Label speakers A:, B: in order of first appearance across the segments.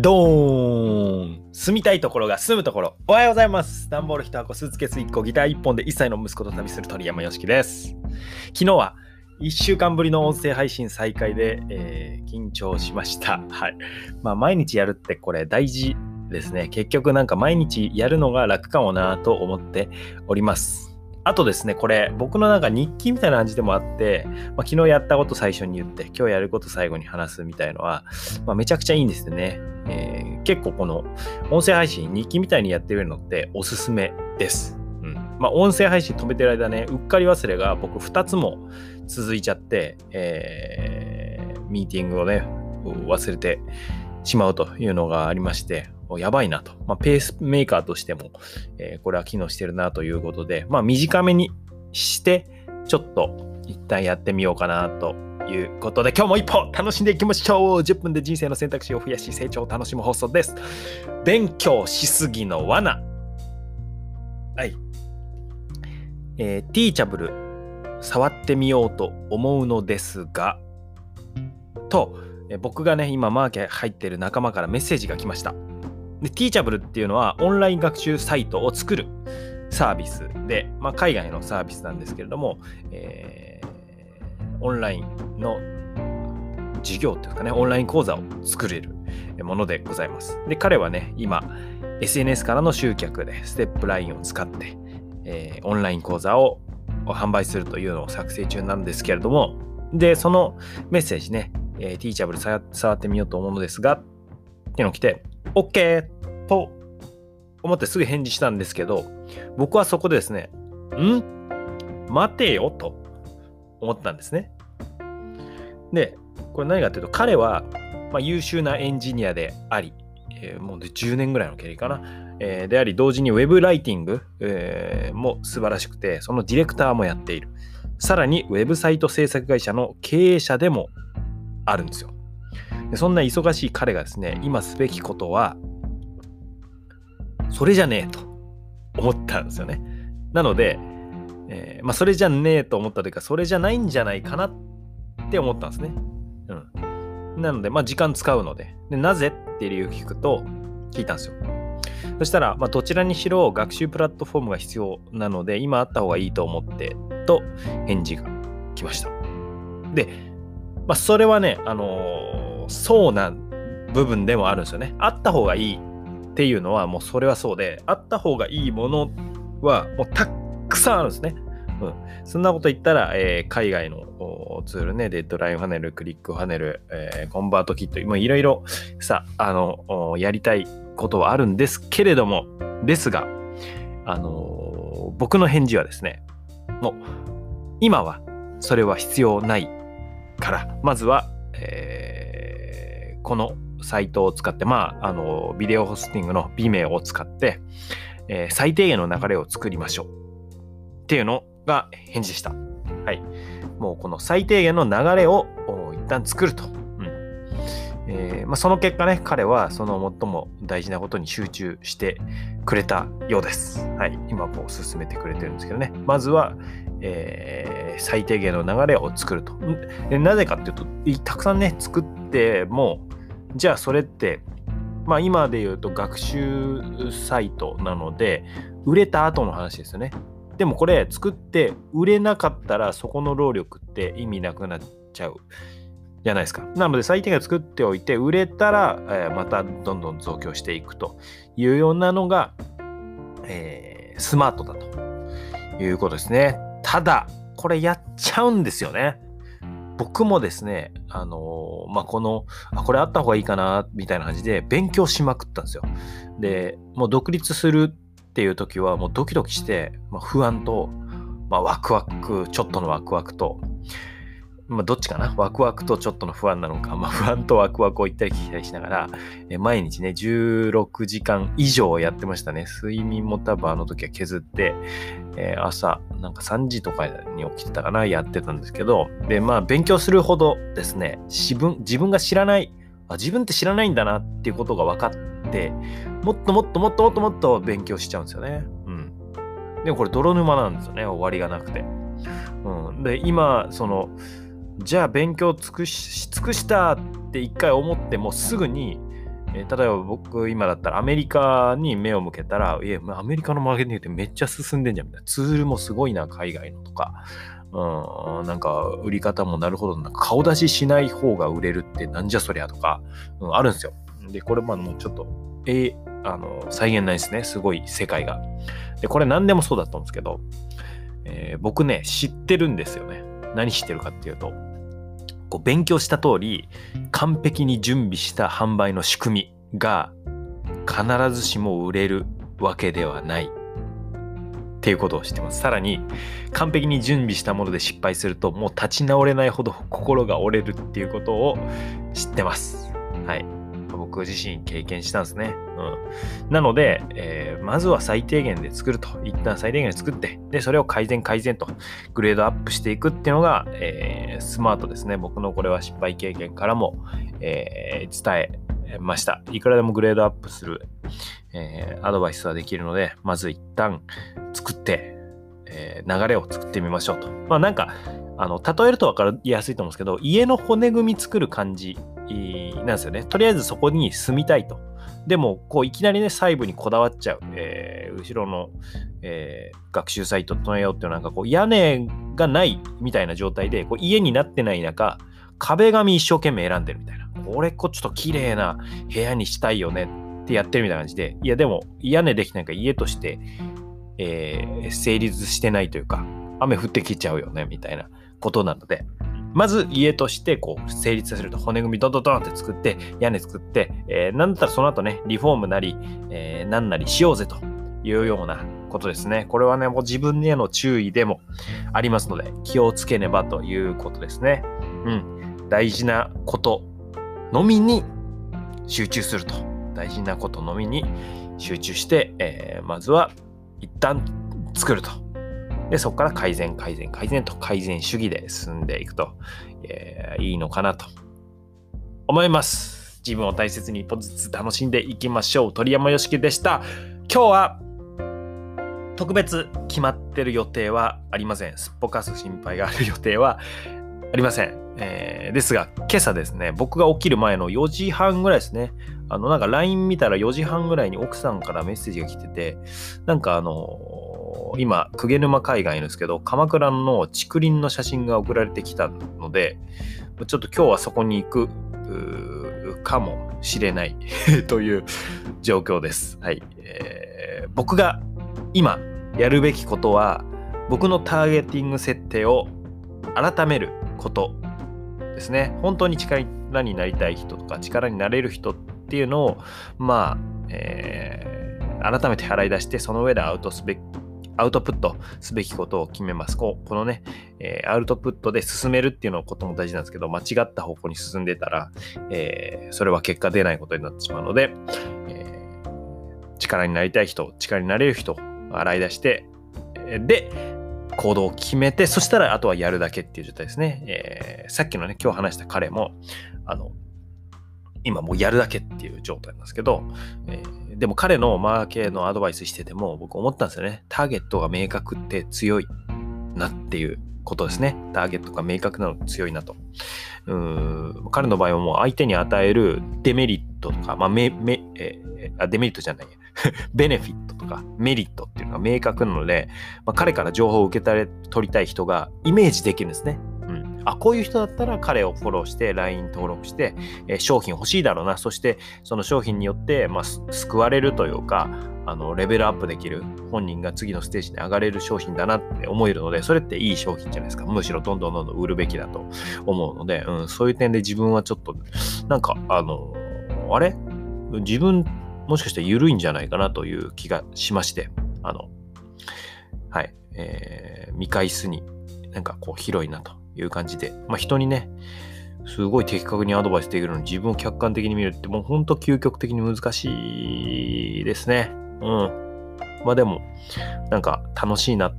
A: ドーン住みたいところが住むところ。おはようございます。段ボール1箱スーツケース1個ギター1本で1歳の息子と旅する鳥山よしきです。昨日は1週間ぶりの音声配信再開で、えー、緊張しました。はい。まあ毎日やるってこれ大事ですね。結局なんか毎日やるのが楽かもなと思っております。あとですね、これ、僕のなんか日記みたいな感じでもあって、まあ、昨日やったこと最初に言って、今日やること最後に話すみたいのは、まあ、めちゃくちゃいいんですよね。えー、結構この音声配信、日記みたいにやってるのっておすすめです。うん。まあ、音声配信止めてる間ね、うっかり忘れが僕2つも続いちゃって、えー、ミーティングをね、忘れてしまうというのがありまして、やばいなと。まあ、ペースメーカーとしても、えー、これは機能してるなということで、まあ、短めにして、ちょっと一旦やってみようかなということで、今日も一歩楽しんでいきましょう !10 分で人生の選択肢を増やし、成長を楽しむ放送です。勉強しすぎの罠。はい。えー、ティーチャブル、触ってみようと思うのですが、と、僕がね、今マーケ入ってる仲間からメッセージが来ました。で、Teachable っていうのはオンライン学習サイトを作るサービスで、まあ、海外のサービスなんですけれども、えー、オンラインの授業っていうかね、オンライン講座を作れるものでございます。で、彼はね、今、SNS からの集客でステップラインを使って、えー、オンライン講座を販売するというのを作成中なんですけれども、で、そのメッセージね、えー、ティーチャブル触ってみようと思うのですが、っていうのを来て、OK と思ってすぐ返事したんですけど、僕はそこでですね、ん？待てよと思ったんですね。で、これ何かっていうと、彼は、まあ、優秀なエンジニアであり、えー、もう10年ぐらいの経歴かな、えー、であり、同時にウェブライティング、えー、も素晴らしくて、そのディレクターもやっている。さらに、ウェブサイト制作会社の経営者でもあるんですよ。でそんな忙しい彼がですね、今すべきことは、それじゃねえと思ったんですよね。なので、えー、まあ、それじゃねえと思ったというか、それじゃないんじゃないかなって思ったんですね。うん。なので、まあ、時間使うので。で、なぜって理由を聞くと、聞いたんですよ。そしたら、まあ、どちらにしろ学習プラットフォームが必要なので、今あった方がいいと思って、と返事が来ました。で、まあ、それはね、あのーそうな部分でもあるんですよね。あった方がいいっていうのはもうそれはそうで、あった方がいいものはもうたくさんあるんですね。うん、そんなこと言ったら、えー、海外のツールね、デッドラインファネル、クリックファネル、えー、コンバートキット、いろいろさ、あの、やりたいことはあるんですけれども、ですが、あのー、僕の返事はですね、もう、今はそれは必要ないから、まずは、えーこのサイトを使って、まあ、あの、ビデオホスティングの B 名を使って、えー、最低限の流れを作りましょう。っていうのが返事でした。はい。もうこの最低限の流れを一旦作ると。うんえーまあ、その結果ね、彼はその最も大事なことに集中してくれたようです。はい。今こう進めてくれてるんですけどね。まずは、えー、最低限の流れを作ると。なぜかっていうと、たくさんね、作っても、じゃあそれって、まあ今で言うと学習サイトなので、売れた後の話ですよね。でもこれ作って売れなかったらそこの労力って意味なくなっちゃうじゃないですか。なので最低限作っておいて売れたら、え、またどんどん増強していくというようなのが、えー、スマートだということですね。ただ、これやっちゃうんですよね。僕もですね、あのー、まあ、この、あ、これあった方がいいかな、みたいな感じで勉強しまくったんですよ。で、もう独立するっていう時はもうドキドキして、まあ、不安と、まあ、ワクワク、ちょっとのワクワクと、まあ、どっちかな？ワクワクとちょっとの不安なのか、まあ、不安とワクワクを行ったり来たりしながら、え毎日ね、16時間以上やってましたね。睡眠も多分あの時は削って、えー、朝、なんか3時とかに起きてたかな、やってたんですけど、で、まあ、勉強するほどですね、自分、自分が知らない、あ、自分って知らないんだなっていうことが分かって、もっともっともっともっともっと勉強しちゃうんですよね。うん。でもこれ泥沼なんですよね、終わりがなくて。うん。で、今、その、じゃあ勉強尽くし尽くしたって一回思ってもすぐに、えー、例えば僕今だったらアメリカに目を向けたら、いや、アメリカのマーケティングってめっちゃ進んでんじゃんみたいな。ツールもすごいな、海外のとか。うん、なんか売り方もなるほど、なんか顔出ししない方が売れるってなんじゃそりゃとか、うん、あるんですよ。で、これまあもうちょっと、えー、あの、再現ないですね。すごい世界が。で、これ何でもそうだと思うんですけど、えー、僕ね、知ってるんですよね。何知ってるかっていうと、こう勉強した通り、完璧に準備した販売の仕組みが必ずしも売れるわけではないっていうことを知ってます。さらに、完璧に準備したもので失敗すると、もう立ち直れないほど心が折れるっていうことを知ってます。はい。僕自身経験したんですね。うん。なので、えー、まずは最低限で作ると。一旦最低限で作って、で、それを改善改善と、グレードアップしていくっていうのが、えー、スマートですね。僕のこれは失敗経験からも、えー、伝えました。いくらでもグレードアップする、え、アドバイスはできるので、まず一旦作って、え、流れを作ってみましょうと。まあなんか、あの、例えると分かりやすいと思うんですけど、家の骨組み作る感じなんですよね。とりあえずそこに住みたいと。でも、こう、いきなりね、細部にこだわっちゃう。えー、後ろの、えー、学習サイト整えようっていうなんかこう、屋根がないみたいな状態で、こう家になってない中、壁紙一生懸命選んでるみたいな。これ、こ、ちょっと綺麗な部屋にしたいよねってやってるみたいな感じで、いや、でも、屋根できないから家として、えー、成立してないというか、雨降ってきちゃうよね、みたいなことなので、まず家としてこう成立させると骨組みドンドンドンって作って屋根作って、えー、なんだったらその後ねリフォームなり、えー、なんなりしようぜというようなことですね。これはねもう自分への注意でもありますので気をつけねばということですね。うん。大事なことのみに集中すると。大事なことのみに集中して、えー、まずは一旦作ると。で、そこから改善、改善、改善と改善主義で進んでいくと、えー、いいのかなと思います。自分を大切に一歩ずつ楽しんでいきましょう。鳥山よしきでした。今日は特別決まってる予定はありません。すっぽかす心配がある予定はありません。えー、ですが、今朝ですね、僕が起きる前の4時半ぐらいですね。あの、なんか LINE 見たら4時半ぐらいに奥さんからメッセージが来てて、なんかあの今、鵠沼海岸いるんですけど、鎌倉の竹林の写真が送られてきたので、ちょっと今日はそこに行くかもしれない という状況です。はい、えー、僕が今やるべきことは、僕のターゲティング設定を改めることですね。本当に力になりたい人とか力になれる人っていうのを、まあ、えー、改めて払い出して、その上でアウトすべきアウトプットすべきことを決めます。ここのね、えー、アウトプットで進めるっていうのことも大事なんですけど、間違った方向に進んでたら、えー、それは結果出ないことになってしまうので、えー、力になりたい人、力になれる人を、洗い出して、で、行動を決めて、そしたらあとはやるだけっていう状態ですね。えー、さっきのね、今日話した彼も、あの、今もうやるだけっていう状態なんですけど、えーでも彼のマーケのアドバイスしてても僕思ったんですよね。ターゲットが明確って強いなっていうことですね。ターゲットが明確なの強いなと。うーん彼の場合はもう相手に与えるデメリットとか、まあ、めめえあデメリットじゃない ベネフィットとかメリットっていうのが明確なので、まあ、彼から情報を受け取りたい人がイメージできるんですね。あ、こういう人だったら彼をフォローして LINE 登録して、えー、商品欲しいだろうな。そしてその商品によって、まあ、救われるというか、あのレベルアップできる本人が次のステージに上がれる商品だなって思えるのでそれっていい商品じゃないですか。むしろどんどんどんどん売るべきだと思うので、うん、そういう点で自分はちょっとなんかあのあれ？自分もしかして緩いんじゃないかなという気がしましてあのはい、えー、見返すになんかこう広いなという感じで、まあ、人にね、すごい的確にアドバイスできるのに自分を客観的に見るってもうほんと究極的に難しいですね。うん。まあでも、なんか楽しいなと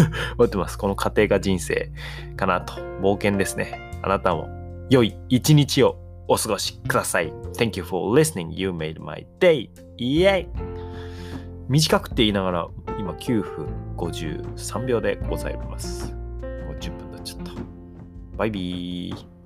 A: 思ってます。この過程が人生かなと。冒険ですね。あなたも良い一日をお過ごしください。Thank you for listening. You made my day. イエイ短くって言いながら今9分53秒でございます。バイビー。